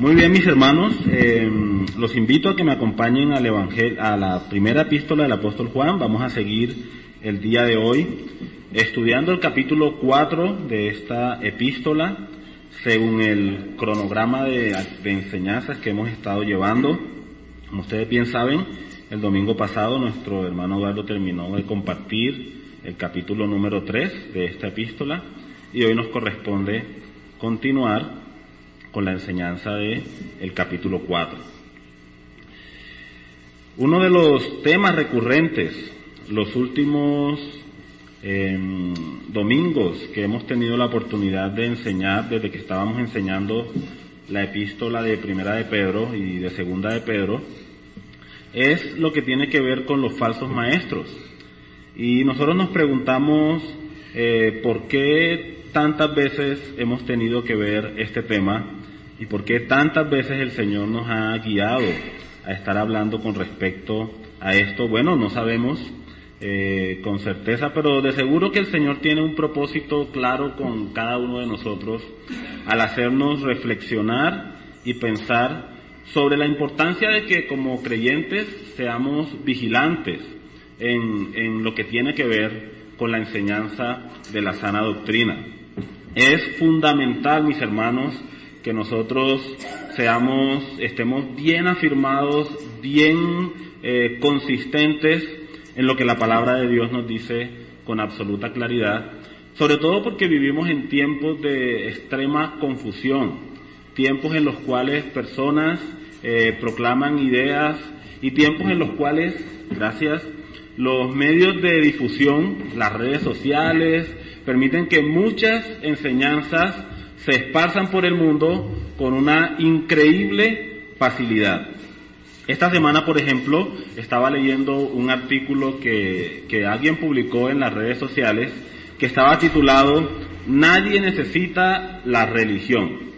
Muy bien, mis hermanos, eh, los invito a que me acompañen al evangelio, a la primera epístola del apóstol Juan. Vamos a seguir el día de hoy estudiando el capítulo 4 de esta epístola según el cronograma de, de enseñanzas que hemos estado llevando. Como ustedes bien saben, el domingo pasado nuestro hermano Eduardo terminó de compartir el capítulo número 3 de esta epístola y hoy nos corresponde continuar con la enseñanza de el capítulo 4. Uno de los temas recurrentes los últimos eh, domingos que hemos tenido la oportunidad de enseñar desde que estábamos enseñando la epístola de Primera de Pedro y de Segunda de Pedro es lo que tiene que ver con los falsos maestros. Y nosotros nos preguntamos eh, por qué tantas veces hemos tenido que ver este tema y por qué tantas veces el Señor nos ha guiado a estar hablando con respecto a esto. Bueno, no sabemos eh, con certeza, pero de seguro que el Señor tiene un propósito claro con cada uno de nosotros al hacernos reflexionar y pensar sobre la importancia de que como creyentes seamos vigilantes en, en lo que tiene que ver con la enseñanza de la sana doctrina. Es fundamental, mis hermanos, que nosotros seamos, estemos bien afirmados, bien eh, consistentes en lo que la palabra de Dios nos dice con absoluta claridad, sobre todo porque vivimos en tiempos de extrema confusión, tiempos en los cuales personas eh, proclaman ideas y tiempos en los cuales, gracias, los medios de difusión, las redes sociales, permiten que muchas enseñanzas se esparzan por el mundo con una increíble facilidad. Esta semana, por ejemplo, estaba leyendo un artículo que, que alguien publicó en las redes sociales que estaba titulado Nadie necesita la religión.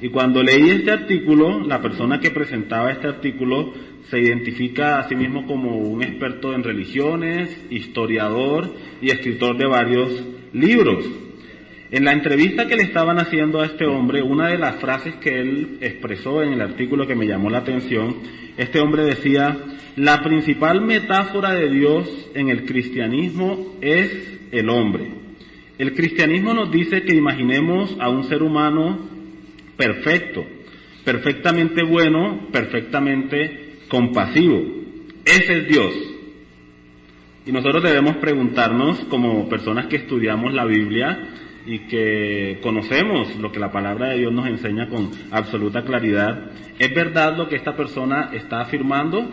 Y cuando leí este artículo, la persona que presentaba este artículo se identifica a sí mismo como un experto en religiones, historiador y escritor de varios libros. En la entrevista que le estaban haciendo a este hombre, una de las frases que él expresó en el artículo que me llamó la atención, este hombre decía, la principal metáfora de Dios en el cristianismo es el hombre. El cristianismo nos dice que imaginemos a un ser humano perfecto, perfectamente bueno, perfectamente compasivo. Ese es Dios. Y nosotros debemos preguntarnos, como personas que estudiamos la Biblia, y que conocemos lo que la palabra de Dios nos enseña con absoluta claridad, ¿es verdad lo que esta persona está afirmando?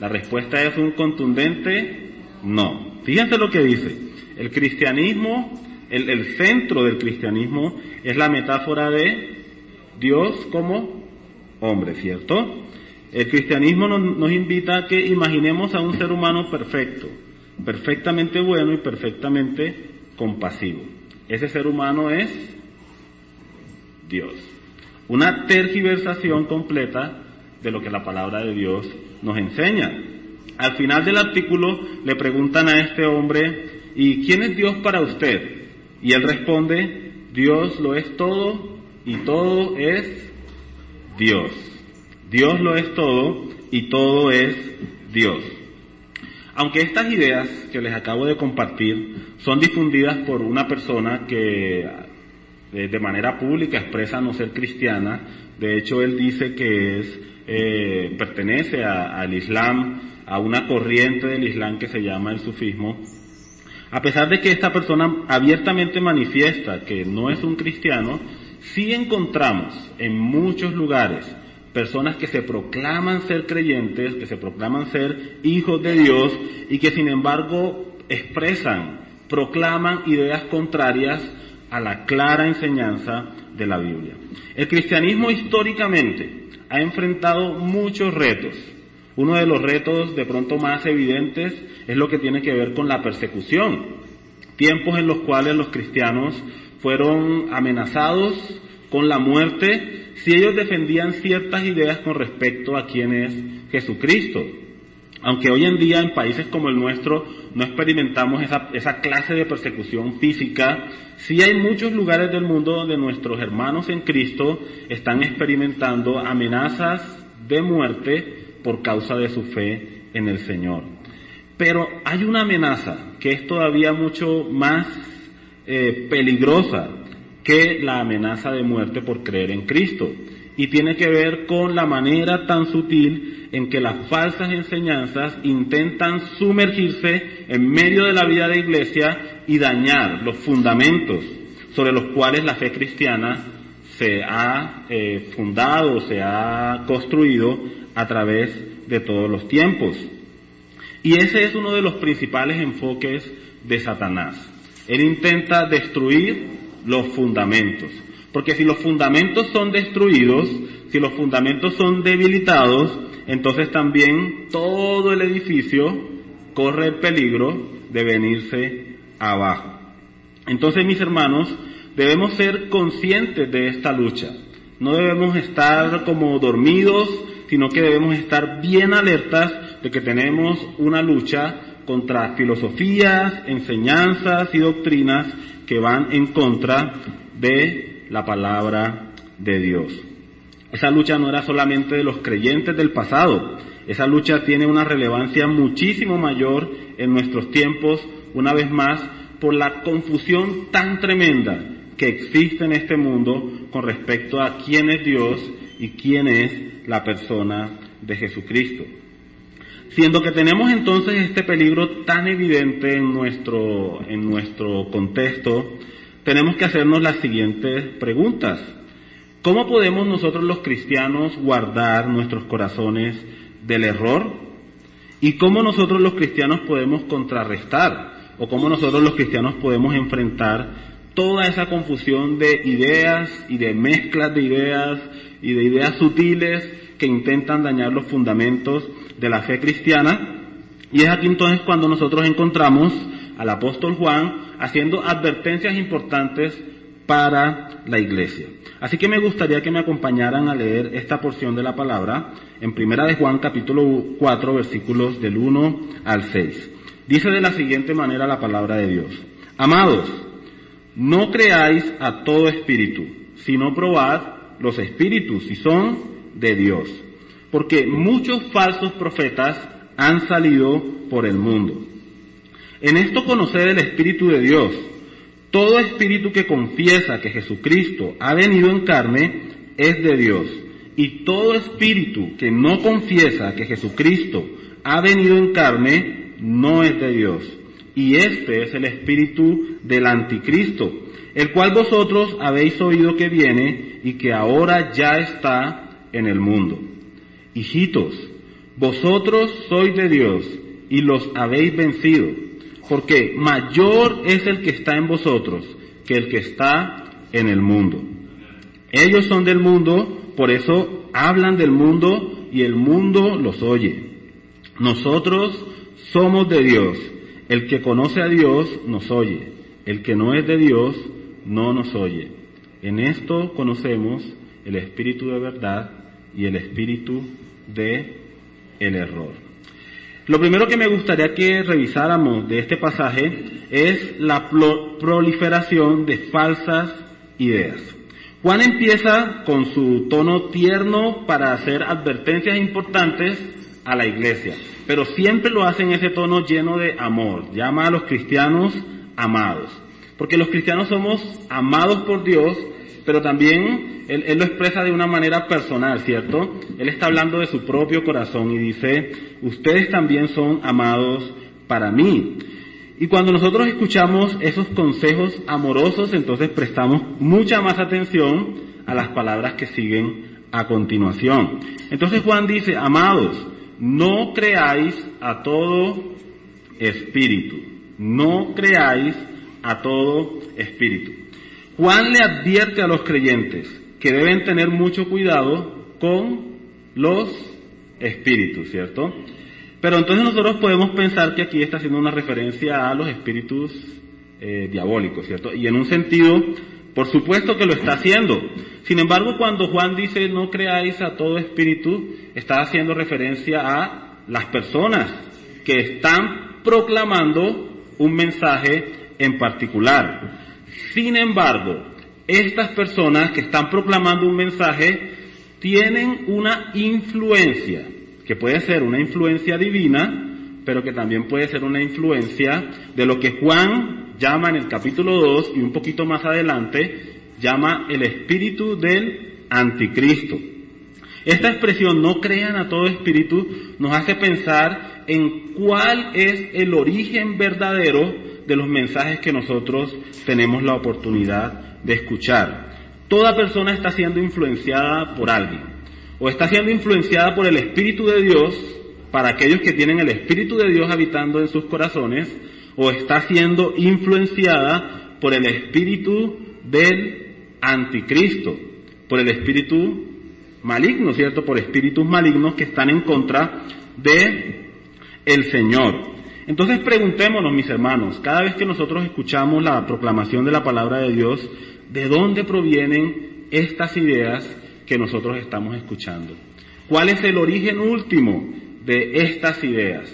La respuesta es un contundente no. Fíjense lo que dice. El cristianismo, el, el centro del cristianismo es la metáfora de Dios como hombre, ¿cierto? El cristianismo nos, nos invita a que imaginemos a un ser humano perfecto, perfectamente bueno y perfectamente compasivo. Ese ser humano es Dios. Una tergiversación completa de lo que la palabra de Dios nos enseña. Al final del artículo le preguntan a este hombre, ¿y quién es Dios para usted? Y él responde, Dios lo es todo y todo es Dios. Dios lo es todo y todo es Dios. Aunque estas ideas que les acabo de compartir son difundidas por una persona que eh, de manera pública expresa no ser cristiana, de hecho él dice que es, eh, pertenece a, al Islam, a una corriente del Islam que se llama el sufismo, a pesar de que esta persona abiertamente manifiesta que no es un cristiano, sí encontramos en muchos lugares personas que se proclaman ser creyentes, que se proclaman ser hijos de Dios y que sin embargo expresan, proclaman ideas contrarias a la clara enseñanza de la Biblia. El cristianismo históricamente ha enfrentado muchos retos. Uno de los retos de pronto más evidentes es lo que tiene que ver con la persecución. Tiempos en los cuales los cristianos fueron amenazados con la muerte si ellos defendían ciertas ideas con respecto a quién es Jesucristo. Aunque hoy en día en países como el nuestro no experimentamos esa, clase de persecución física. Sí hay muchos lugares del mundo donde nuestros hermanos en Cristo están experimentando amenazas de muerte por causa de su fe en el Señor. Pero hay una amenaza que es todavía mucho más eh, peligrosa que la amenaza de muerte por creer en Cristo. Y tiene que ver con la manera tan sutil en que las falsas enseñanzas intentan sumergirse en medio de la vida de iglesia y dañar los fundamentos sobre los cuales la fe cristiana se ha eh, fundado, se ha construido a través de todos los tiempos. Y ese es uno de los principales enfoques de Satanás. Él intenta destruir los fundamentos. Porque si los fundamentos son destruidos, si los fundamentos son debilitados, entonces también todo el edificio corre el peligro de venirse abajo. Entonces, mis hermanos, debemos ser conscientes de esta lucha. No debemos estar como dormidos, sino que debemos estar bien alertas de que tenemos una lucha contra filosofías, enseñanzas y doctrinas que van en contra de la palabra de Dios. Esa lucha no era solamente de los creyentes del pasado, esa lucha tiene una relevancia muchísimo mayor en nuestros tiempos, una vez más, por la confusión tan tremenda que existe en este mundo con respecto a quién es Dios y quién es la persona de Jesucristo. Siendo que tenemos entonces este peligro tan evidente en nuestro, en nuestro contexto, tenemos que hacernos las siguientes preguntas. ¿Cómo podemos nosotros los cristianos guardar nuestros corazones del error? ¿Y cómo nosotros los cristianos podemos contrarrestar? ¿O cómo nosotros los cristianos podemos enfrentar toda esa confusión de ideas y de mezclas de ideas y de ideas sutiles que intentan dañar los fundamentos de la fe cristiana. Y es aquí entonces cuando nosotros encontramos al apóstol Juan haciendo advertencias importantes para la iglesia. Así que me gustaría que me acompañaran a leer esta porción de la palabra en Primera de Juan capítulo 4 versículos del 1 al 6. Dice de la siguiente manera la palabra de Dios. Amados, no creáis a todo espíritu, sino probad los espíritus si son de Dios porque muchos falsos profetas han salido por el mundo. En esto conocer el Espíritu de Dios. Todo espíritu que confiesa que Jesucristo ha venido en carne es de Dios. Y todo espíritu que no confiesa que Jesucristo ha venido en carne no es de Dios. Y este es el espíritu del anticristo, el cual vosotros habéis oído que viene y que ahora ya está en el mundo. Hijitos, vosotros sois de Dios y los habéis vencido, porque mayor es el que está en vosotros que el que está en el mundo. Ellos son del mundo, por eso hablan del mundo y el mundo los oye. Nosotros somos de Dios. El que conoce a Dios nos oye. El que no es de Dios no nos oye. En esto conocemos el espíritu de verdad y el espíritu de el error. Lo primero que me gustaría que revisáramos de este pasaje es la proliferación de falsas ideas. Juan empieza con su tono tierno para hacer advertencias importantes a la iglesia, pero siempre lo hace en ese tono lleno de amor. Llama a los cristianos amados, porque los cristianos somos amados por Dios, pero también él, lo expresa de una manera personal, ¿cierto? Él está hablando de su propio corazón y dice, ustedes también son amados para mí. Y cuando nosotros escuchamos esos consejos amorosos, entonces prestamos mucha más atención a las palabras que siguen a continuación. Entonces Juan dice, amados, no creáis a todo espíritu, no creáis a todo espíritu. Juan le advierte a los creyentes que deben tener mucho cuidado con los espíritus, ¿cierto? Pero entonces nosotros podemos pensar que aquí está haciendo una referencia a los espíritus eh, diabólicos, ¿cierto? Y en un sentido, por supuesto que lo está haciendo. Sin embargo, cuando Juan dice no creáis a todo espíritu, está haciendo referencia a las personas que están proclamando un mensaje en particular. Sin embargo, estas personas que están proclamando un mensaje tienen una influencia, que puede ser una influencia divina, pero que también puede ser una influencia de lo que Juan llama en el capítulo 2 y un poquito más adelante, llama el espíritu del anticristo. Esta expresión, no crean a todo espíritu, nos hace pensar en cuál es el origen verdadero de los mensajes que nosotros tenemos la oportunidad de escuchar. Toda persona está siendo influenciada por alguien, o está siendo influenciada por el Espíritu de Dios, para aquellos que tienen el Espíritu de Dios habitando en sus corazones, o está siendo influenciada por el Espíritu del anticristo, por el Espíritu maligno, ¿cierto? Por espíritus malignos que están en contra de el Señor. Entonces preguntémonos, mis hermanos, cada vez que nosotros escuchamos la proclamación de la palabra de Dios, ¿de dónde provienen estas ideas que nosotros estamos escuchando? ¿Cuál es el origen último de estas ideas?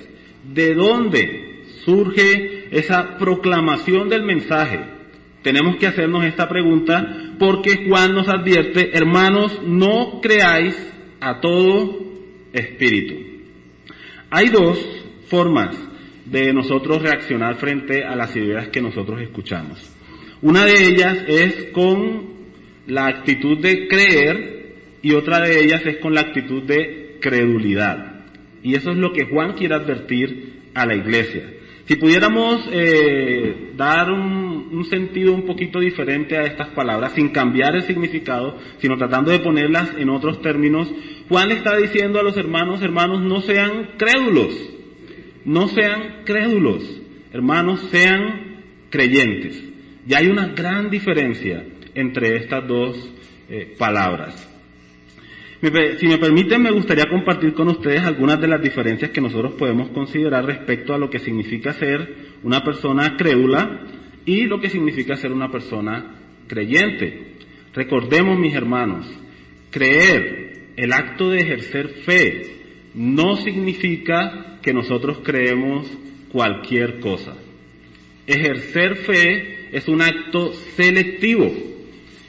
¿De dónde surge esa proclamación del mensaje? Tenemos que hacernos esta pregunta porque Juan nos advierte, hermanos, no creáis a todo espíritu. Hay dos formas de nosotros reaccionar frente a las ideas que nosotros escuchamos. Una de ellas es con la actitud de creer y otra de ellas es con la actitud de credulidad. Y eso es lo que Juan quiere advertir a la iglesia. Si pudiéramos eh, dar un, sentido un poquito diferente a estas palabras, sin cambiar el significado, sino tratando de ponerlas en otros términos, Juan le está diciendo a los hermanos, hermanos, no sean crédulos, no sean crédulos, hermanos, sean creyentes. Y hay una gran diferencia entre estas dos eh, palabras. Si me permiten, me gustaría compartir con ustedes algunas de las diferencias que nosotros podemos considerar respecto a lo que significa ser una persona crédula y lo que significa ser una persona creyente. Recordemos, mis hermanos, creer, el acto de ejercer fe, no significa que nosotros creemos cualquier cosa. Ejercer fe es un acto selectivo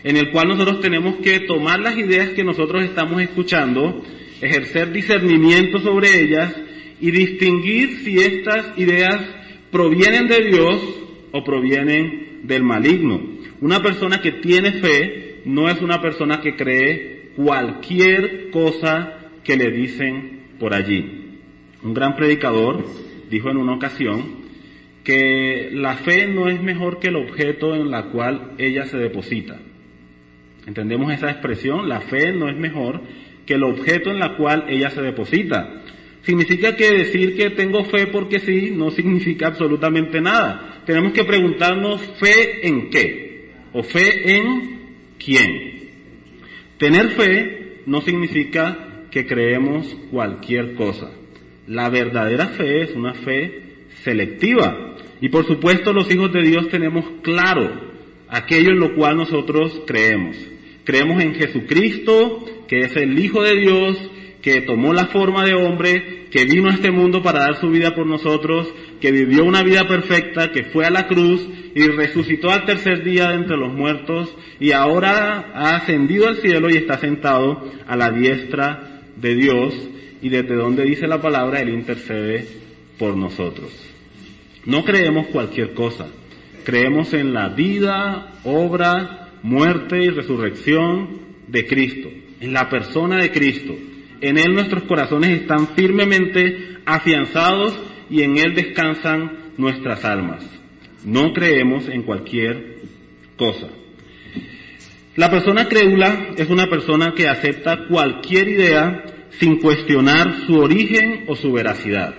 en el cual nosotros tenemos que tomar las ideas que nosotros estamos escuchando, ejercer discernimiento sobre ellas y distinguir si estas ideas provienen de Dios o provienen del maligno. Una persona que tiene fe no es una persona que cree cualquier cosa que le dicen por allí. Un gran predicador dijo en una ocasión que la fe no es mejor que el objeto en la cual ella se deposita. ¿Entendemos esa expresión? La fe no es mejor que el objeto en la cual ella se deposita. Significa que decir que tengo fe porque sí no significa absolutamente nada. Tenemos que preguntarnos fe en qué o fe en quién. Tener fe no significa que creemos cualquier cosa. La verdadera fe es una fe selectiva. Y por supuesto los hijos de Dios tenemos claro aquello en lo cual nosotros creemos. Creemos en Jesucristo, que es el Hijo de Dios, que tomó la forma de hombre, que vino a este mundo para dar su vida por nosotros, que vivió una vida perfecta, que fue a la cruz y resucitó al tercer día de entre los muertos y ahora ha ascendido al cielo y está sentado a la diestra de Dios y desde donde dice la palabra, Él intercede por nosotros. No creemos cualquier cosa, creemos en la vida, obra, muerte y resurrección de Cristo, en la persona de Cristo. En Él nuestros corazones están firmemente afianzados y en Él descansan nuestras almas. No creemos en cualquier cosa. La persona crédula es una persona que acepta cualquier idea sin cuestionar su origen o su veracidad.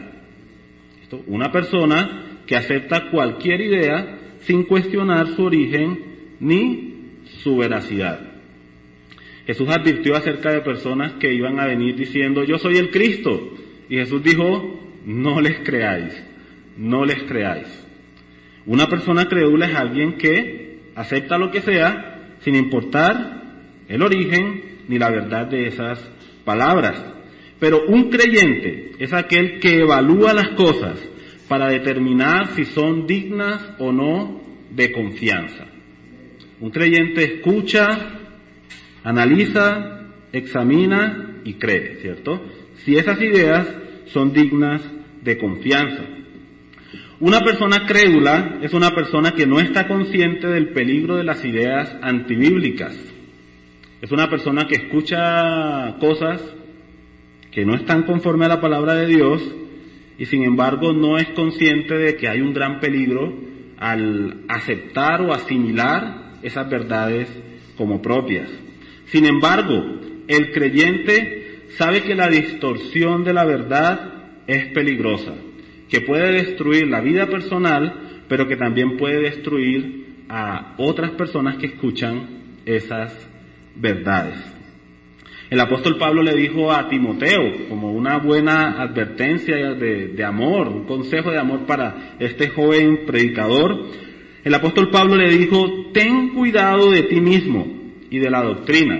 Una persona que acepta cualquier idea sin cuestionar su origen ni su veracidad. Jesús advirtió acerca de personas que iban a venir diciendo, yo soy el Cristo. Y Jesús dijo, no les creáis, no les creáis. Una persona crédula es alguien que acepta lo que sea sin importar el origen ni la verdad de esas palabras. Pero un creyente es aquel que evalúa las cosas, para determinar si son dignas o no de confianza. Un creyente escucha, analiza, examina y cree, ¿cierto? Si esas ideas son dignas de confianza. Una persona crédula es una persona que no está consciente del peligro de las ideas antibíblicas. Es una persona que escucha cosas que no están conforme a la palabra de Dios y sin embargo no es consciente de que hay un gran peligro al aceptar o asimilar esas verdades como propias. Sin embargo, el creyente sabe que la distorsión de la verdad es peligrosa que puede destruir la vida personal, pero que también puede destruir a otras personas que escuchan esas verdades. El apóstol Pablo le dijo a Timoteo, como una buena advertencia de, de, amor, un consejo de amor para este joven predicador, el apóstol Pablo le dijo, ten cuidado de ti mismo y de la doctrina,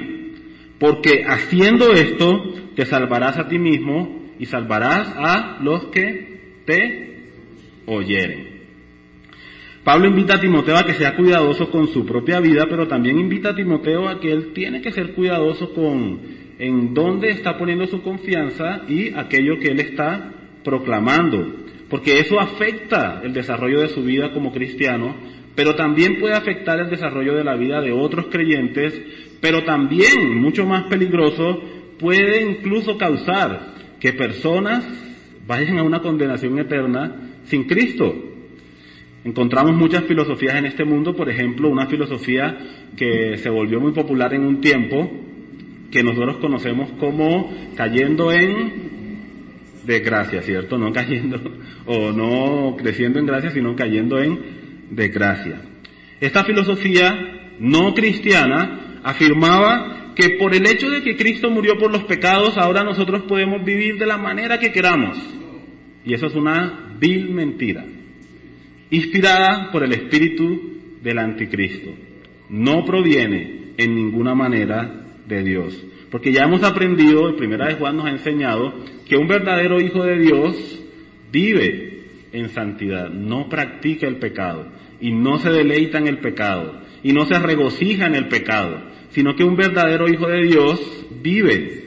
porque haciendo esto te salvarás a ti mismo y salvarás a los que te oyeren. Pablo invita a Timoteo a que sea cuidadoso con su propia vida, pero también invita a Timoteo a que él tiene que ser cuidadoso con en dónde está poniendo su confianza y aquello que él está proclamando, porque eso afecta el desarrollo de su vida como cristiano, pero también puede afectar el desarrollo de la vida de otros creyentes, pero también, mucho más peligroso, puede incluso causar que personas vayan a una condenación eterna sin Cristo. Encontramos muchas filosofías en este mundo, por ejemplo, una filosofía que se volvió muy popular en un tiempo, que nosotros conocemos como cayendo en desgracia, ¿cierto? No cayendo o no creciendo en gracia, sino cayendo en desgracia. Esta filosofía no cristiana afirmaba que por el hecho de que Cristo murió por los pecados, ahora nosotros podemos vivir de la manera que queramos. Y eso es una vil mentira, inspirada por el espíritu del anticristo. No proviene en ninguna manera de Dios. Porque ya hemos aprendido, el primera de Juan nos ha enseñado, que un verdadero hijo de Dios vive en santidad, no practica el pecado y no se deleita en el pecado y no se regocija en el pecado, sino que un verdadero hijo de Dios vive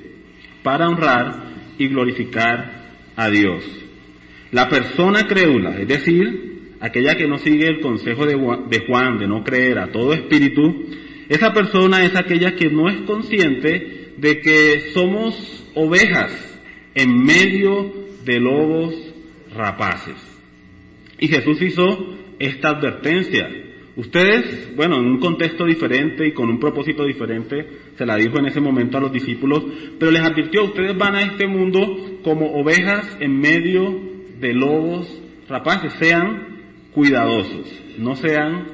para honrar y glorificar a Dios. La persona crédula, es decir, aquella que no sigue el consejo de Juan de no creer a todo espíritu, esa persona es aquella que no es consciente de que somos ovejas en medio de lobos rapaces. Y Jesús hizo esta advertencia. Ustedes, bueno, en un contexto diferente y con un propósito diferente, se la dijo en ese momento a los discípulos, pero les advirtió, ustedes van a este mundo como ovejas en medio de lobos rapaces, sean cuidadosos, no sean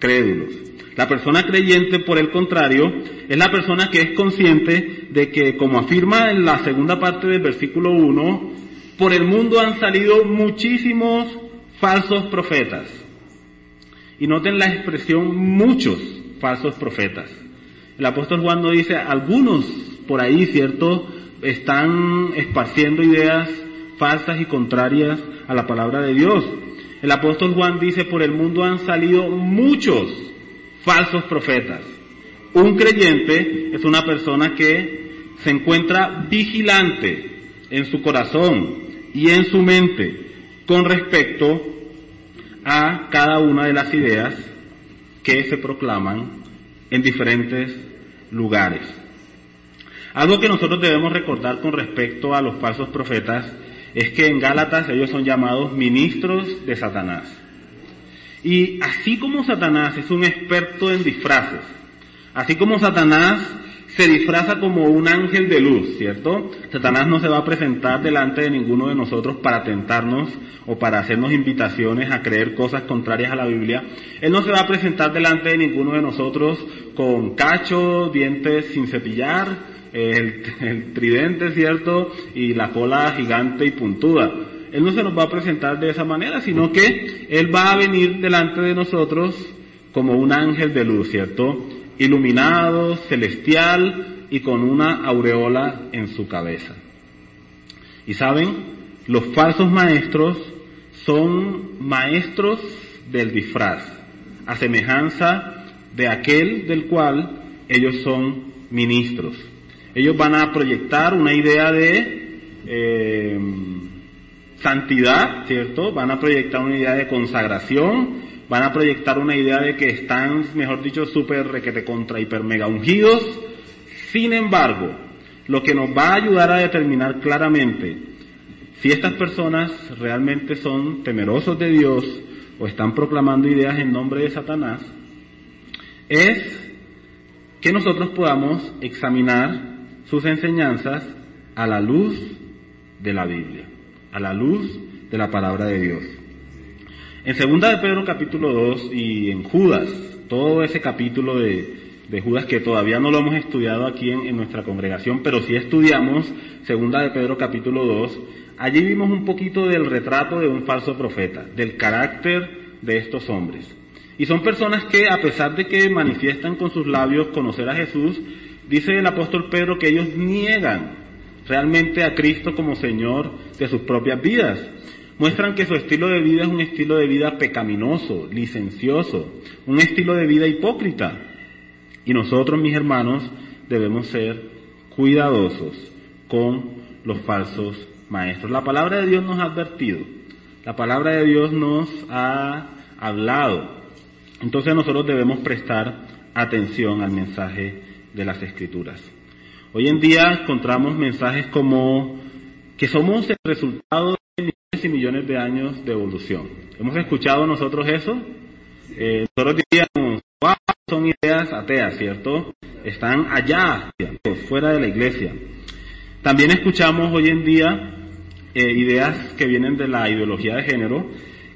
crédulos. La persona creyente, por el contrario, es la persona que es consciente de que, como afirma en la segunda parte del versículo 1, por el mundo han salido muchísimos falsos profetas. Y noten la expresión muchos falsos profetas. El apóstol Juan no dice, algunos por ahí, ¿cierto?, están esparciendo ideas falsas y contrarias a la palabra de Dios. El apóstol Juan dice, por el mundo han salido muchos falsos profetas. Un creyente es una persona que se encuentra vigilante en su corazón y en su mente con respecto a cada una de las ideas que se proclaman en diferentes lugares. Algo que nosotros debemos recordar con respecto a los falsos profetas es que en Gálatas ellos son llamados ministros de Satanás. Y así como Satanás es un experto en disfraces, así como Satanás se disfraza como un ángel de luz, ¿cierto? Satanás no se va a presentar delante de ninguno de nosotros para tentarnos o para hacernos invitaciones a creer cosas contrarias a la Biblia. Él no se va a presentar delante de ninguno de nosotros con cachos, dientes sin cepillar, el, tridente, ¿cierto? Y la cola gigante y puntuda. Él no se nos va a presentar de esa manera, sino que Él va a venir delante de nosotros como un ángel de luz, ¿cierto? Iluminado, celestial y con una aureola en su cabeza. Y saben, los falsos maestros son maestros del disfraz, a semejanza de aquel del cual ellos son ministros. Ellos van a proyectar una idea de eh, santidad, ¿cierto? Van a proyectar una idea de consagración, van a proyectar una idea de que están, mejor dicho, súper requete contra hiper mega ungidos. Sin embargo, lo que nos va a ayudar a determinar claramente si estas personas realmente son temerosos de Dios o están proclamando ideas en nombre de Satanás, es que nosotros podamos examinar sus enseñanzas a la luz de la Biblia, a la luz de la palabra de Dios. En segunda de Pedro capítulo 2 y en Judas, todo ese capítulo de, Judas que todavía no lo hemos estudiado aquí en, en, nuestra congregación, pero sí estudiamos segunda de Pedro capítulo 2, allí vimos un poquito del retrato de un falso profeta, del carácter de estos hombres. Y son personas que, a pesar de que manifiestan con sus labios conocer a Jesús, dice el apóstol Pedro que ellos niegan realmente a Cristo como Señor de sus propias vidas. Muestran que su estilo de vida es un estilo de vida pecaminoso, licencioso, un estilo de vida hipócrita. Y nosotros, mis hermanos, debemos ser cuidadosos con los falsos maestros. La palabra de Dios nos ha advertido, la palabra de Dios nos ha hablado. Entonces nosotros debemos prestar atención al mensaje de las escrituras. Hoy en día encontramos mensajes como que somos el resultado y millones de años de evolución. ¿Hemos escuchado nosotros eso? Eh, nosotros diríamos, wow, son ideas ateas, ¿cierto? Están allá, fuera de la iglesia. También escuchamos hoy en día eh, ideas que vienen de la ideología de género,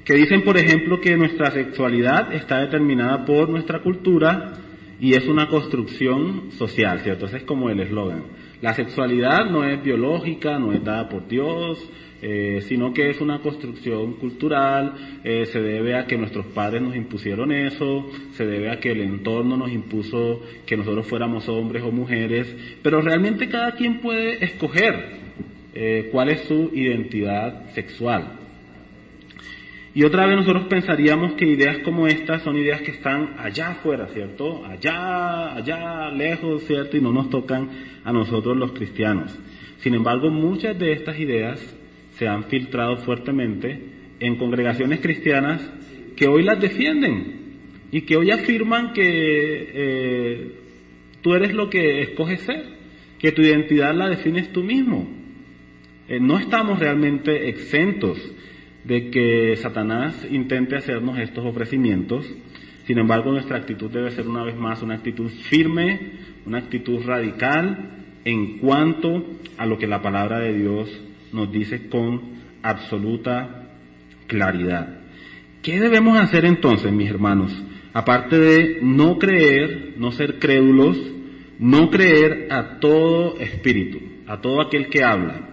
que dicen, por ejemplo, que nuestra sexualidad está determinada por nuestra cultura y es una construcción social, ¿cierto? Ese es como el eslogan. La sexualidad no es biológica, no es dada por Dios, eh, sino que es una construcción cultural, eh, se debe a que nuestros padres nos impusieron eso, se debe a que el entorno nos impuso que nosotros fuéramos hombres o mujeres, pero realmente cada quien puede escoger eh, cuál es su identidad sexual. Y otra vez nosotros pensaríamos que ideas como estas son ideas que están allá afuera, ¿cierto? Allá, allá, lejos, ¿cierto? Y no nos tocan a nosotros los cristianos. Sin embargo, muchas de estas ideas se han filtrado fuertemente en congregaciones cristianas que hoy las defienden y que hoy afirman que eh, tú eres lo que escoges ser, que tu identidad la defines tú mismo. Eh, no estamos realmente exentos de que Satanás intente hacernos estos ofrecimientos. Sin embargo, nuestra actitud debe ser una vez más una actitud firme, una actitud radical en cuanto a lo que la palabra de Dios nos dice con absoluta claridad. ¿Qué debemos hacer entonces, mis hermanos? Aparte de no creer, no ser crédulos, no creer a todo espíritu, a todo aquel que habla.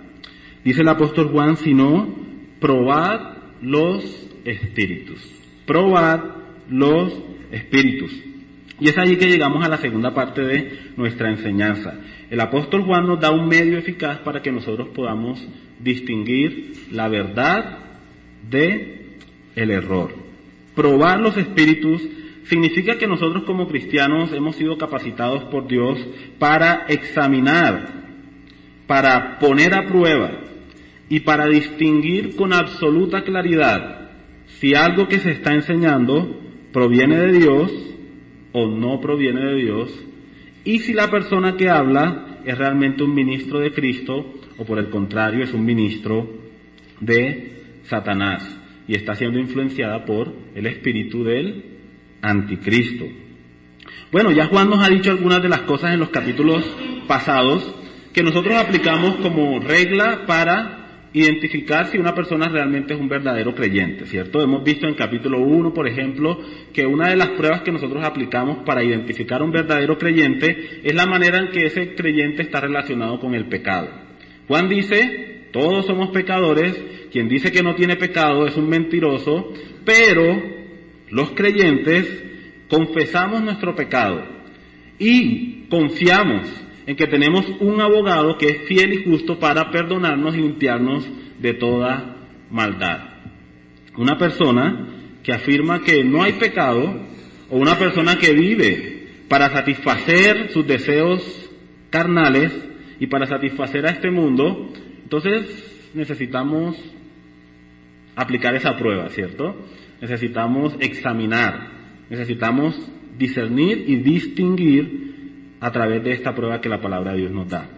Dice el apóstol Juan, sino probad los espíritus. Probad los espíritus. Y es allí que llegamos a la segunda parte de nuestra enseñanza. El apóstol Juan nos da un medio eficaz para que nosotros podamos distinguir la verdad de el error. Probar los espíritus significa que nosotros como cristianos hemos sido capacitados por Dios para examinar, para poner a prueba y para distinguir con absoluta claridad si algo que se está enseñando proviene de Dios o no proviene de Dios, y si la persona que habla es realmente un ministro de Cristo o por el contrario es un ministro de Satanás y está siendo influenciada por el espíritu del anticristo. Bueno, ya Juan nos ha dicho algunas de las cosas en los capítulos pasados que nosotros aplicamos como regla para identificar si una persona realmente es un verdadero creyente, ¿cierto? Hemos visto en capítulo 1, por ejemplo, que una de las pruebas que nosotros aplicamos para identificar un verdadero creyente es la manera en que ese creyente está relacionado con el pecado. Juan dice, todos somos pecadores, quien dice que no tiene pecado es un mentiroso, pero los creyentes confesamos nuestro pecado y confiamos en que tenemos un abogado que es fiel y justo para perdonarnos y limpiarnos de toda maldad. una persona que afirma que no hay pecado o una persona que vive para satisfacer sus deseos carnales y para satisfacer a este mundo, entonces necesitamos aplicar esa prueba, ¿cierto? Necesitamos examinar, necesitamos discernir y distinguir a través de esta prueba que la palabra de Dios nos da.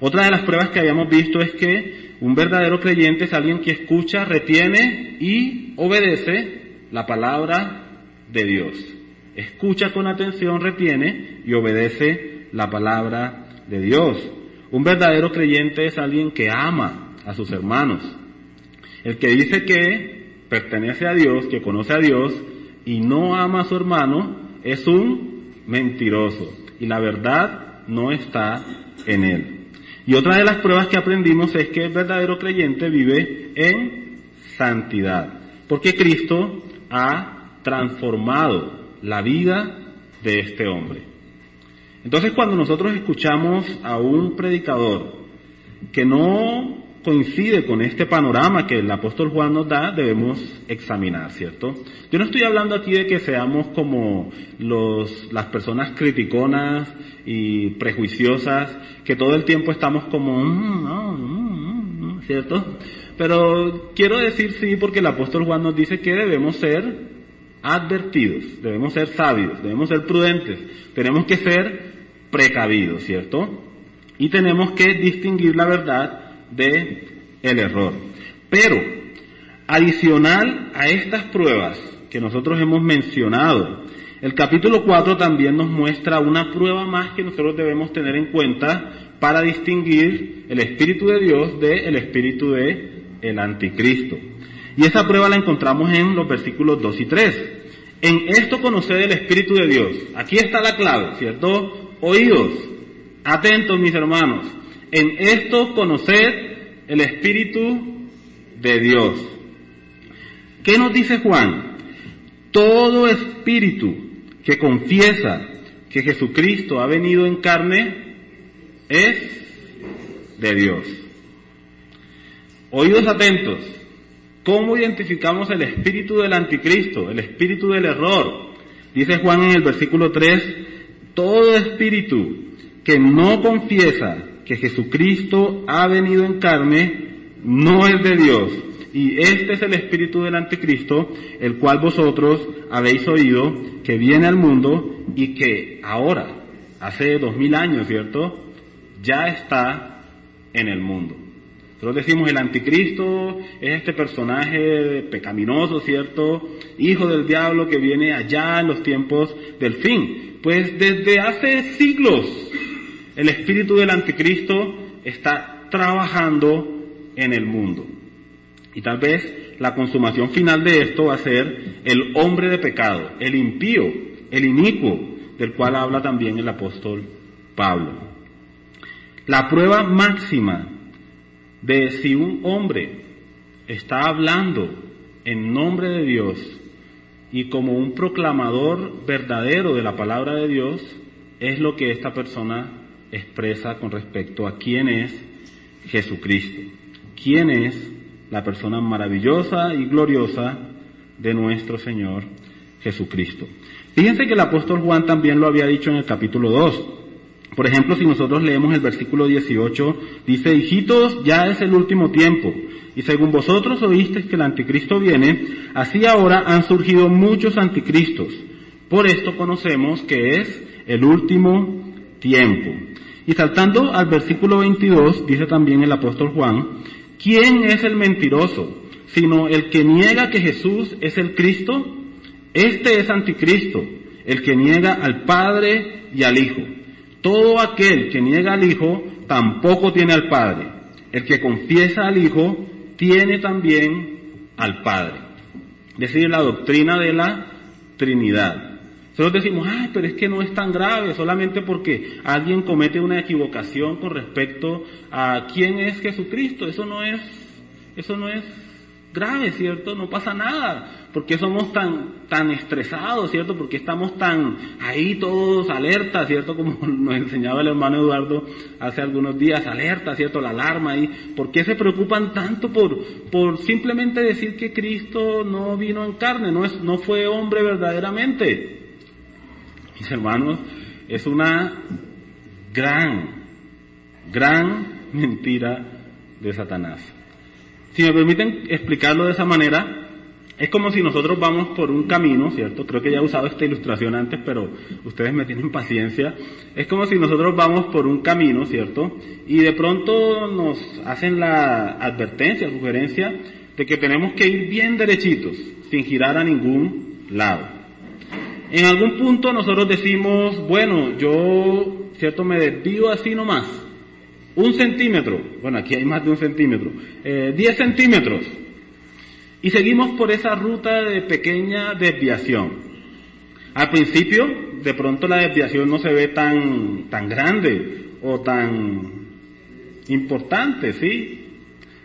Otra de las pruebas que habíamos visto es que un verdadero creyente es alguien que escucha, retiene y obedece la palabra de Dios. Escucha con atención, retiene y obedece la palabra de Dios. Un verdadero creyente es alguien que ama a sus hermanos. El que dice que pertenece a Dios, que conoce a Dios y no ama a su hermano, es un mentiroso. Y la verdad no está en él. Y otra de las pruebas que aprendimos es que el verdadero creyente vive en santidad. Porque Cristo ha transformado la vida de este hombre. Entonces cuando nosotros escuchamos a un predicador que no coincide con este panorama que el apóstol Juan nos da, debemos examinar, ¿cierto? Yo no estoy hablando aquí de que seamos como los, las personas criticonas y prejuiciosas, que todo el tiempo estamos como, mm, mm, mm, ¿cierto? Pero quiero decir sí porque el apóstol Juan nos dice que debemos ser advertidos, debemos ser sabios, debemos ser prudentes, tenemos que ser precavidos, ¿cierto? Y tenemos que distinguir la verdad de el error. Pero, adicional a estas pruebas que nosotros hemos mencionado, el capítulo 4 también nos muestra una prueba más que nosotros debemos tener en cuenta para distinguir el Espíritu de Dios del Espíritu de el Anticristo. Y esa prueba la encontramos en los versículos 2 y 3. En esto conoced el Espíritu de Dios. Aquí está la clave, ¿cierto? Oídos, atentos mis hermanos. En esto conoced el Espíritu de Dios. ¿Qué nos dice Juan? Todo espíritu que confiesa que Jesucristo ha venido en carne es de Dios. Oídos atentos. ¿Cómo identificamos el espíritu del anticristo, el espíritu del error? Dice Juan en el versículo 3, todo espíritu que no confiesa que Jesucristo ha venido en carne no es de Dios. Y este es el espíritu del anticristo, el cual vosotros habéis oído que viene al mundo y que ahora, hace dos mil años, ¿cierto? Ya está en el mundo. Nosotros decimos el anticristo es este personaje pecaminoso, ¿cierto? Hijo del diablo que viene allá en los tiempos del fin. Pues desde hace siglos el espíritu del anticristo está trabajando en el mundo. Y tal vez la consumación final de esto va a ser el hombre de pecado, el impío, el inicuo, del cual habla también el apóstol Pablo. La prueba máxima de si un hombre está hablando en nombre de Dios y como un proclamador verdadero de la palabra de Dios, es lo que esta persona expresa con respecto a quién es Jesucristo, quién es la persona maravillosa y gloriosa de nuestro Señor Jesucristo. Fíjense que el apóstol Juan también lo había dicho en el capítulo 2. Por ejemplo, si nosotros leemos el versículo 18, dice, hijitos, ya es el último tiempo, y según vosotros oísteis que el anticristo viene, así ahora han surgido muchos anticristos. Por esto conocemos que es el último tiempo. Y saltando al versículo 22, dice también el apóstol Juan, ¿quién es el mentiroso? Sino el que niega que Jesús es el Cristo. Este es anticristo, el que niega al Padre y al Hijo. Todo aquel que niega al Hijo tampoco tiene al Padre. El que confiesa al Hijo tiene también al Padre. Es decir, la doctrina de la Trinidad. Nosotros decimos, ay, pero es que no es tan grave, solamente porque alguien comete una equivocación con respecto a quién es Jesucristo. Eso no es, eso no es grave, ¿cierto? No pasa nada. ¿Por qué somos tan, tan estresados, ¿cierto? ¿Por qué estamos tan ahí todos alerta, ¿cierto? Como nos enseñaba el hermano Eduardo hace algunos días, alerta, ¿cierto? La alarma ahí. ¿Por qué se preocupan tanto por, por simplemente decir que Cristo no vino en carne, no, es, no fue hombre verdaderamente? Mis hermanos, es una gran, gran mentira de Satanás. Si me permiten explicarlo de esa manera, es como si nosotros vamos por un camino, ¿cierto? Creo que ya he usado esta ilustración antes, pero ustedes me tienen paciencia. Es como si nosotros vamos por un camino, ¿cierto? Y de pronto nos hacen la advertencia, sugerencia, de que tenemos que ir bien derechitos, sin girar a ningún lado. En algún punto nosotros decimos, bueno, yo, ¿cierto? Me desvío así nomás. Un centímetro, bueno, aquí hay más de un centímetro, eh, 10 centímetros, y seguimos por esa ruta de pequeña desviación. Al principio, de pronto la desviación no se ve tan, tan grande o tan importante, ¿sí?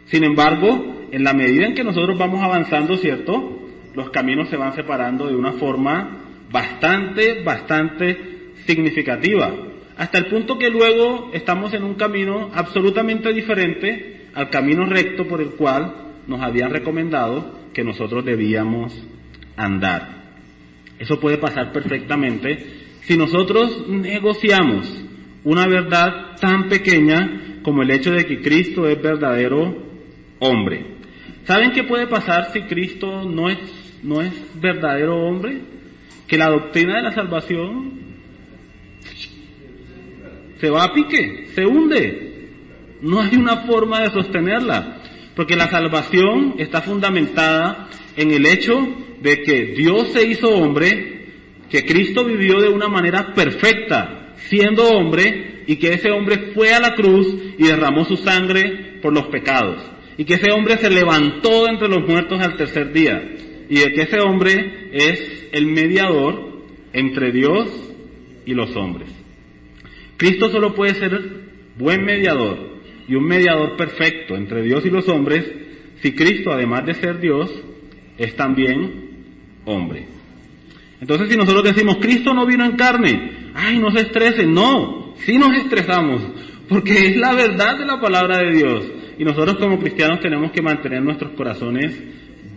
Sin embargo, en la medida en que nosotros vamos avanzando, ¿cierto? Los caminos se van separando de una forma bastante, bastante significativa. Hasta el punto que luego estamos en un camino absolutamente diferente al camino recto por el cual nos habían recomendado que nosotros debíamos andar. Eso puede pasar perfectamente si nosotros negociamos una verdad tan pequeña como el hecho de que Cristo es verdadero hombre. ¿Saben qué puede pasar si Cristo no es, no es verdadero hombre? Que la doctrina de la salvación se va a pique, se hunde. No hay una forma de sostenerla. Porque la salvación está fundamentada en el hecho de que Dios se hizo hombre, que Cristo vivió de una manera perfecta, siendo hombre, y que ese hombre fue a la cruz y derramó su sangre por los pecados. Y que ese hombre se levantó entre los muertos al tercer día. Y de que ese hombre es el mediador entre Dios y los hombres. Cristo solo puede ser buen mediador y un mediador perfecto entre Dios y los hombres, si Cristo, además de ser Dios, es también hombre. Entonces, si nosotros decimos, Cristo no vino en carne, ay, no se estresen, no, sí nos estresamos, porque es la verdad de la palabra de Dios. Y nosotros como cristianos tenemos que mantener nuestros corazones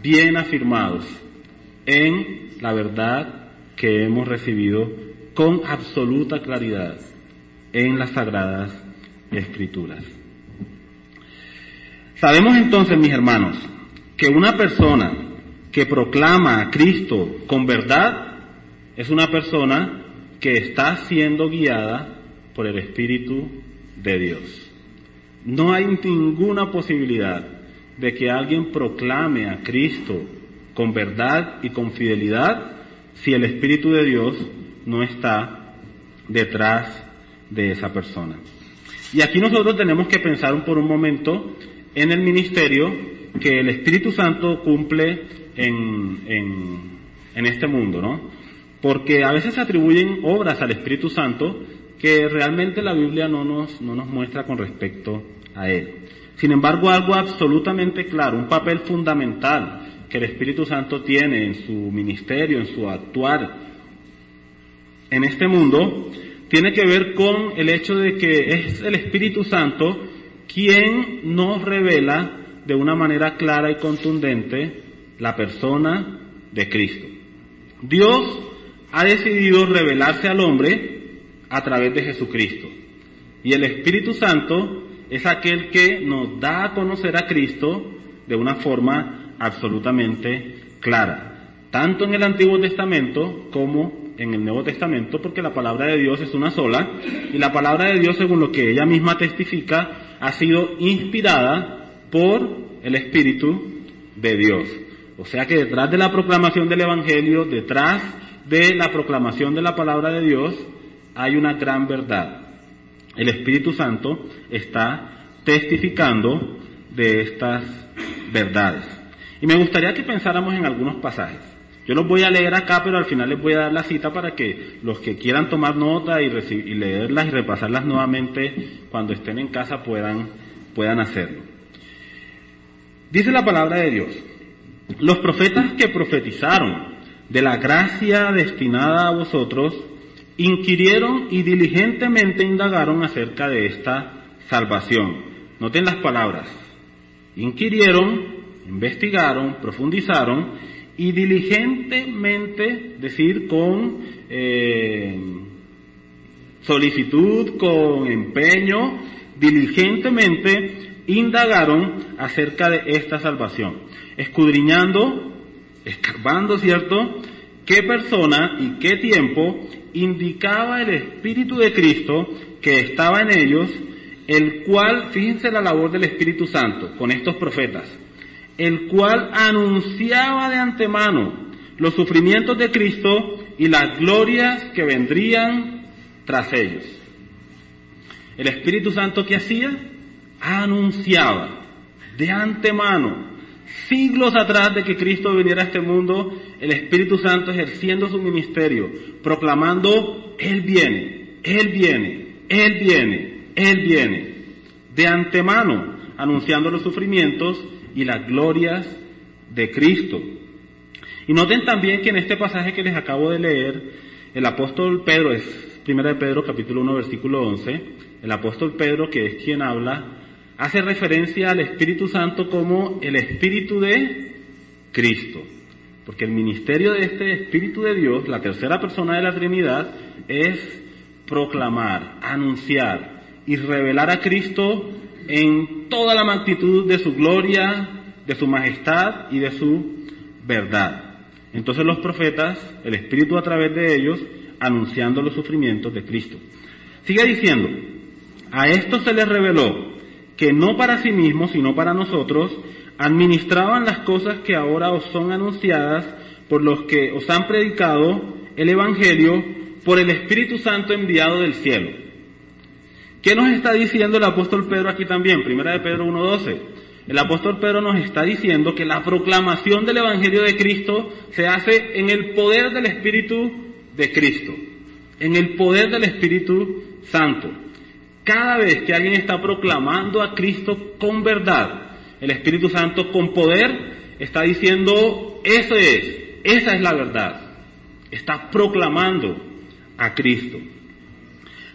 bien afirmados en la verdad que hemos recibido con absoluta claridad en las sagradas escrituras. Sabemos entonces, mis hermanos, que una persona que proclama a Cristo con verdad es una persona que está siendo guiada por el Espíritu de Dios. No hay ninguna posibilidad de que alguien proclame a Cristo con verdad y con fidelidad si el Espíritu de Dios no está detrás de esa persona. Y aquí nosotros tenemos que pensar por un momento en el ministerio que el Espíritu Santo cumple en, en, este mundo, ¿no? Porque a veces se atribuyen obras al Espíritu Santo que realmente la Biblia no nos, no nos muestra con respecto a él. Sin embargo, algo absolutamente claro, un papel fundamental que el Espíritu Santo tiene en su ministerio, en su actuar en este mundo, tiene que ver con el hecho de que es el Espíritu Santo quien nos revela de una manera clara y contundente la persona de Cristo. Dios ha decidido revelarse al hombre a través de Jesucristo. Y el Espíritu Santo es aquel que nos da a conocer a Cristo de una forma absolutamente clara, tanto en el Antiguo Testamento como en el Nuevo Testamento, porque la palabra de Dios es una sola, y la palabra de Dios, según lo que ella misma testifica, ha sido inspirada por el Espíritu de Dios. O sea que detrás de la proclamación del Evangelio, detrás de la proclamación de la palabra de Dios, hay una gran verdad. El Espíritu Santo está testificando de estas verdades. Y me gustaría que pensáramos en algunos pasajes. Yo los voy a leer acá, pero al final les voy a dar la cita para que los que quieran tomar nota y, y leerlas y repasarlas nuevamente cuando estén en casa puedan, puedan hacerlo. Dice la palabra de Dios, Los profetas que profetizaron de la gracia destinada a vosotros, inquirieron y diligentemente indagaron acerca de esta salvación. Noten las palabras. Inquirieron, investigaron, profundizaron y diligentemente, decir, con eh, solicitud, con empeño, diligentemente indagaron acerca de esta salvación, escudriñando, escarbando, ¿cierto? ¿Qué persona y qué tiempo indicaba el Espíritu de Cristo que estaba en ellos, el cual, fíjense la labor del Espíritu Santo con estos profetas, el cual anunciaba de antemano los sufrimientos de Cristo y las glorias que vendrían tras ellos. El Espíritu Santo que hacía, anunciaba de antemano, siglos atrás de que Cristo viniera a este mundo, el Espíritu Santo ejerciendo su ministerio, proclamando, Él viene, Él viene, Él viene, Él viene, de antemano, anunciando los sufrimientos y las glorias de Cristo. Y noten también que en este pasaje que les acabo de leer, el apóstol Pedro, es primera de Pedro capítulo 1 versículo 11, el apóstol Pedro, que es quien habla, hace referencia al Espíritu Santo como el Espíritu de Cristo. Porque el ministerio de este Espíritu de Dios, la tercera persona de la Trinidad, es proclamar, anunciar y revelar a Cristo en toda la magnitud de su gloria, de su majestad y de su verdad. Entonces los profetas, el Espíritu a través de ellos, anunciando los sufrimientos de Cristo. Sigue diciendo, a esto se les reveló que no para sí mismos, sino para nosotros, administraban las cosas que ahora os son anunciadas por los que os han predicado el Evangelio por el Espíritu Santo enviado del cielo. ¿Qué nos está diciendo el apóstol Pedro aquí también? Primera de Pedro 1.12. El apóstol Pedro nos está diciendo que la proclamación del Evangelio de Cristo se hace en el poder del Espíritu de Cristo, en el poder del Espíritu Santo. Cada vez que alguien está proclamando a Cristo con verdad, el Espíritu Santo con poder está diciendo, eso es, esa es la verdad. Está proclamando a Cristo.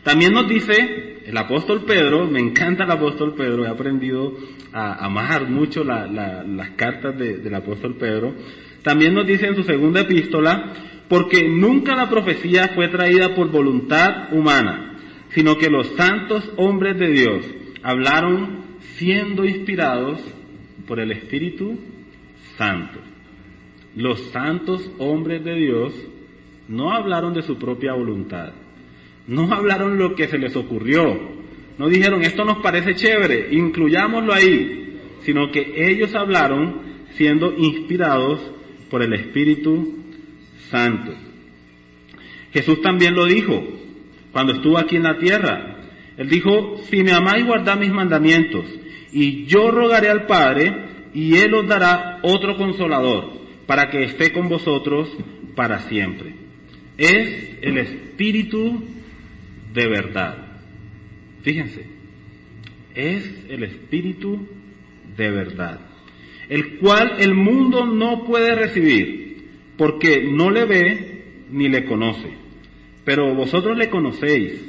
También nos dice el apóstol Pedro, me encanta el apóstol Pedro, he aprendido a amar mucho las cartas del apóstol Pedro. También nos dice en su segunda epístola, porque nunca la profecía fue traída por voluntad humana, sino que los santos hombres de Dios hablaron siendo inspirados por el Espíritu Santo. Los santos hombres de Dios no hablaron de su propia voluntad, no hablaron lo que se les ocurrió, no dijeron esto nos parece chévere, incluyámoslo ahí, sino que ellos hablaron siendo inspirados por el Espíritu Santo. Jesús también lo dijo cuando estuvo aquí en la tierra. Él dijo, si me amáis, guardad mis mandamientos, y yo rogaré al Padre, y Él os dará otro consolador, para que esté con vosotros para siempre. Es el Espíritu de verdad. Fíjense, es el Espíritu de verdad, el cual el mundo no puede recibir, porque no le ve ni le conoce. Pero vosotros le conocéis,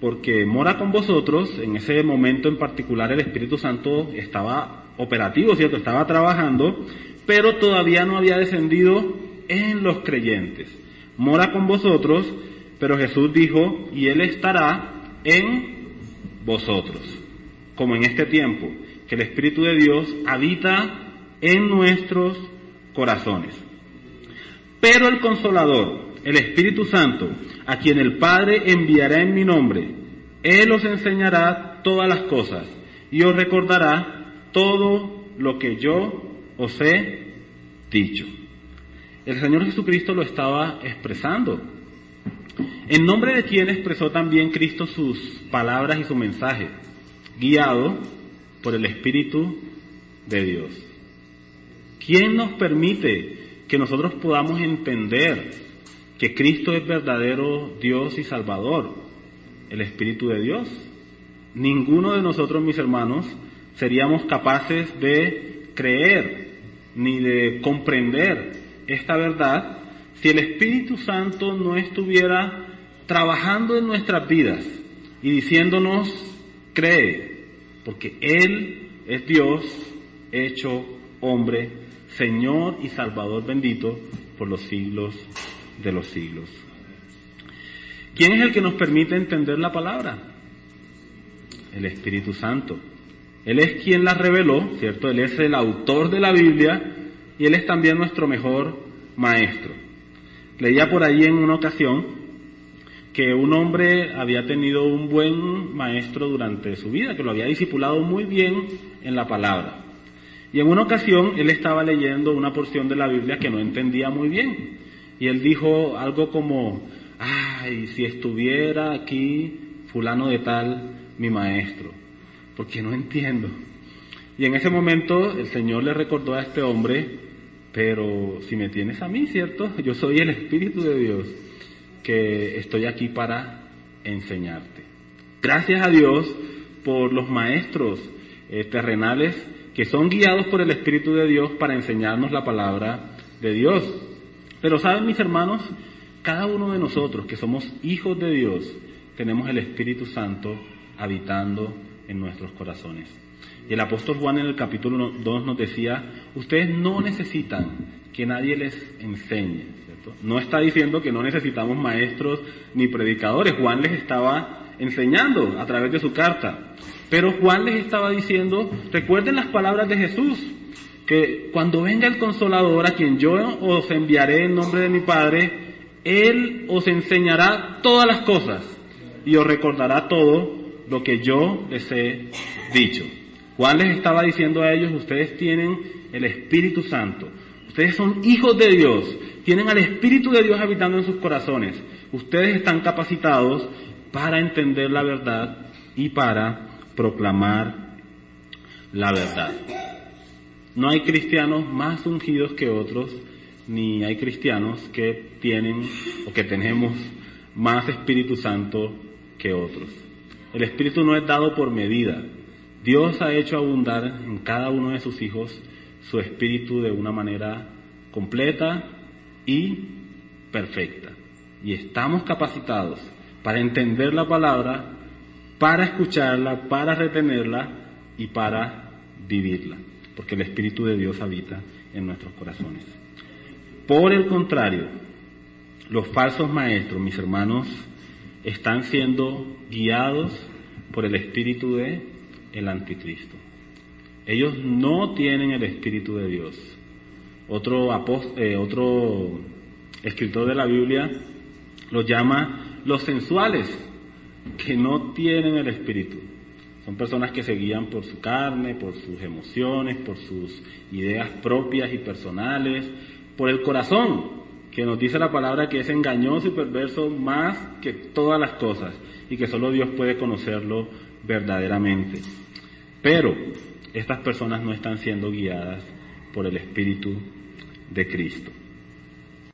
porque mora con vosotros, en ese momento en particular el Espíritu Santo estaba operativo, ¿cierto? Estaba trabajando, pero todavía no había descendido en los creyentes. Mora con vosotros, pero Jesús dijo, y Él estará en vosotros, como en este tiempo, que el Espíritu de Dios habita en nuestros corazones. Pero el consolador, el Espíritu Santo, a quien el Padre enviará en mi nombre, Él os enseñará todas las cosas y os recordará todo lo que yo os he dicho. El Señor Jesucristo lo estaba expresando. En nombre de quien expresó también Cristo sus palabras y su mensaje, guiado por el Espíritu de Dios. ¿Quién nos permite que nosotros podamos entender que Cristo es verdadero Dios y Salvador, el Espíritu de Dios. Ninguno de nosotros, mis hermanos, seríamos capaces de creer ni de comprender esta verdad si el Espíritu Santo no estuviera trabajando en nuestras vidas y diciéndonos, cree, porque Él es Dios hecho hombre, Señor y Salvador bendito por los siglos de los siglos. ¿Quién es el que nos permite entender la palabra? El Espíritu Santo. Él es quien la reveló, ¿cierto? Él es el autor de la Biblia y Él es también nuestro mejor maestro. Leía por ahí en una ocasión que un hombre había tenido un buen maestro durante su vida, que lo había discipulado muy bien en la palabra. Y en una ocasión él estaba leyendo una porción de la Biblia que no entendía muy bien. Y él dijo algo como, ay, si estuviera aquí fulano de tal, mi maestro, porque no entiendo. Y en ese momento el Señor le recordó a este hombre, pero si me tienes a mí, ¿cierto? Yo soy el Espíritu de Dios, que estoy aquí para enseñarte. Gracias a Dios por los maestros eh, terrenales que son guiados por el Espíritu de Dios para enseñarnos la palabra de Dios. Pero saben mis hermanos, cada uno de nosotros que somos hijos de Dios, tenemos el Espíritu Santo habitando en nuestros corazones. Y el apóstol Juan en el capítulo 2 nos decía, ustedes no necesitan que nadie les enseñe. No está diciendo que no necesitamos maestros ni predicadores. Juan les estaba enseñando a través de su carta. Pero Juan les estaba diciendo, recuerden las palabras de Jesús, que cuando venga el consolador a quien yo os enviaré en nombre de mi Padre, él os enseñará todas las cosas y os recordará todo lo que yo les he dicho. Juan les estaba diciendo a ellos, ustedes tienen el Espíritu Santo, ustedes son hijos de Dios, tienen al Espíritu de Dios habitando en sus corazones, ustedes están capacitados para entender la verdad y para proclamar la verdad. No hay cristianos más ungidos que otros, ni hay cristianos que tienen o que tenemos más Espíritu Santo que otros. El Espíritu no es dado por medida. Dios ha hecho abundar en cada uno de sus hijos su Espíritu de una manera completa y perfecta. Y estamos capacitados para entender la palabra, para escucharla, para retenerla y para vivirla, porque el Espíritu de Dios habita en nuestros corazones. Por el contrario, los falsos maestros, mis hermanos, están siendo guiados por el espíritu de el anticristo. Ellos no tienen el espíritu de Dios. Otro, eh, otro escritor de la Biblia los llama los sensuales, que no tienen el espíritu. Son personas que se guían por su carne, por sus emociones, por sus ideas propias y personales, por el corazón, que nos dice la palabra que es engañoso y perverso más que todas las cosas y que solo Dios puede conocerlo verdaderamente. Pero estas personas no están siendo guiadas por el Espíritu de Cristo.